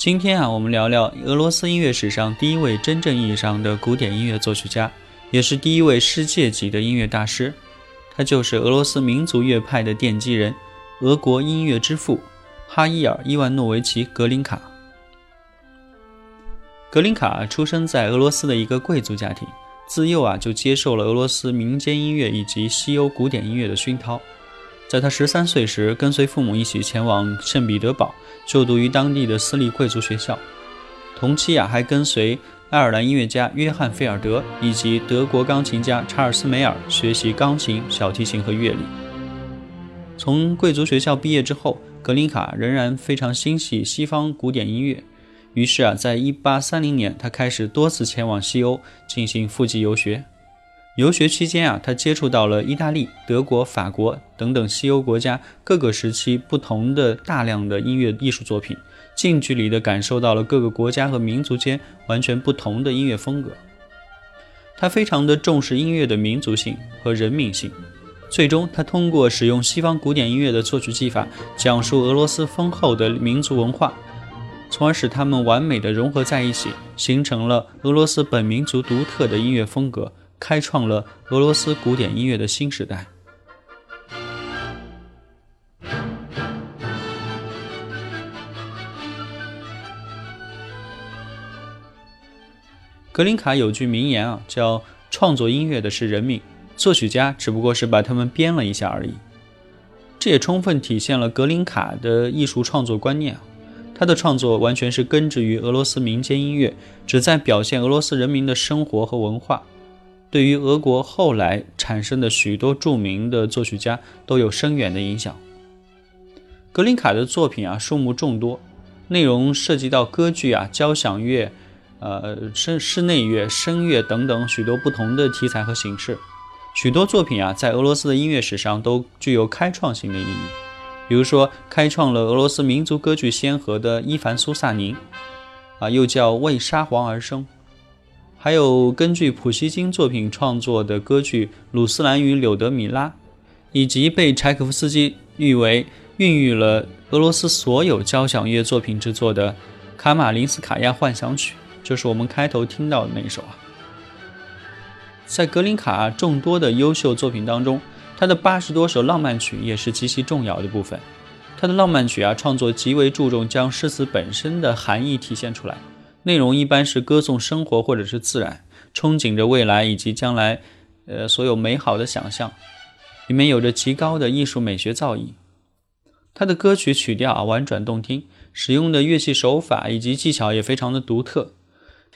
今天啊，我们聊聊俄罗斯音乐史上第一位真正意义上的古典音乐作曲家，也是第一位世界级的音乐大师。他就是俄罗斯民族乐派的奠基人，俄国音乐之父哈伊尔·伊万诺维奇·格林卡。格林卡出生在俄罗斯的一个贵族家庭，自幼啊就接受了俄罗斯民间音乐以及西欧古典音乐的熏陶。在他十三岁时，跟随父母一起前往圣彼得堡就读于当地的私立贵族学校。同期啊，还跟随爱尔兰音乐家约翰·菲尔德以及德国钢琴家查尔斯·梅尔学习钢琴、小提琴和乐理。从贵族学校毕业之后，格林卡仍然非常欣喜西方古典音乐，于是啊，在一八三零年，他开始多次前往西欧进行复籍游学。游学期间啊，他接触到了意大利、德国、法国等等西欧国家各个时期不同的大量的音乐艺术作品，近距离地感受到了各个国家和民族间完全不同的音乐风格。他非常的重视音乐的民族性和人民性，最终他通过使用西方古典音乐的作曲技法，讲述俄罗斯丰厚的民族文化，从而使它们完美的融合在一起，形成了俄罗斯本民族独特的音乐风格。开创了俄罗斯古典音乐的新时代。格林卡有句名言啊叫创作音乐的是人民作曲家只不过是把他们编了一下而已。这也充分体现了格林卡的艺术创作观念他的创作完全是根植于俄罗斯民间音乐只在表现俄罗斯人民的生活和文化。对于俄国后来产生的许多著名的作曲家都有深远的影响。格林卡的作品啊，数目众多，内容涉及到歌剧啊、交响乐、呃、室室内乐、声乐等等许多不同的题材和形式。许多作品啊，在俄罗斯的音乐史上都具有开创性的意义。比如说，开创了俄罗斯民族歌剧先河的伊凡·苏萨宁，啊，又叫为沙皇而生；还有根据普希金作品创作的歌剧《鲁斯兰与柳德米拉》，以及被柴可夫斯基誉为孕育了俄罗斯所有交响乐作品制作的《卡马林斯卡娅幻想曲》，就是我们开头听到的那一首啊。在格林卡众多的优秀作品当中，他的八十多首浪漫曲也是极其重要的部分。他的浪漫曲啊，创作极为注重将诗词本身的含义体现出来，内容一般是歌颂生活或者是自然，憧憬着未来以及将来，呃，所有美好的想象，里面有着极高的艺术美学造诣。他的歌曲曲调啊婉转动听，使用的乐器手法以及技巧也非常的独特。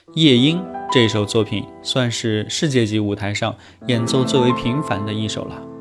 《夜莺》这首作品算是世界级舞台上演奏最为频繁的一首了。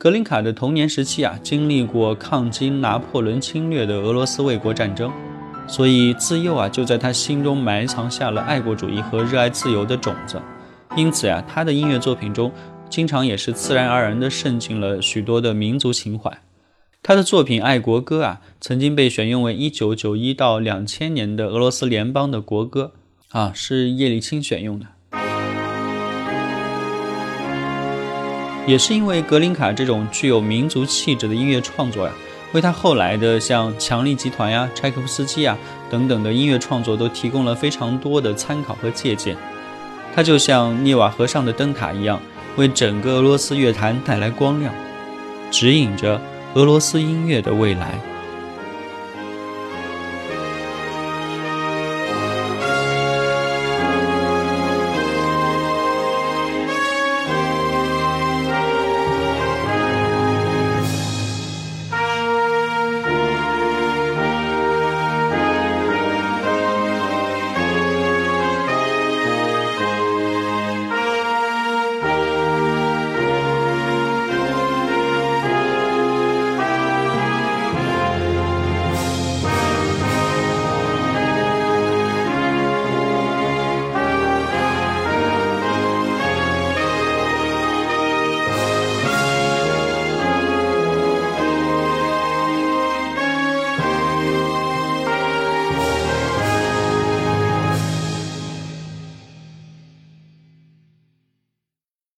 格林卡的童年时期啊，经历过抗击拿破仑侵略的俄罗斯卫国战争，所以自幼啊就在他心中埋藏下了爱国主义和热爱自由的种子。因此呀，他的音乐作品中经常也是自然而然地渗进了许多的民族情怀。他的作品《爱国歌》啊，曾经被选用为1991到2000年的俄罗斯联邦的国歌啊，是叶利钦选用的。也是因为格林卡这种具有民族气质的音乐创作呀，为他后来的像强力集团呀、柴可夫斯基呀等等的音乐创作都提供了非常多的参考和借鉴。他就像涅瓦河上的灯塔一样，为整个俄罗斯乐坛带来光亮，指引着俄罗斯音乐的未来。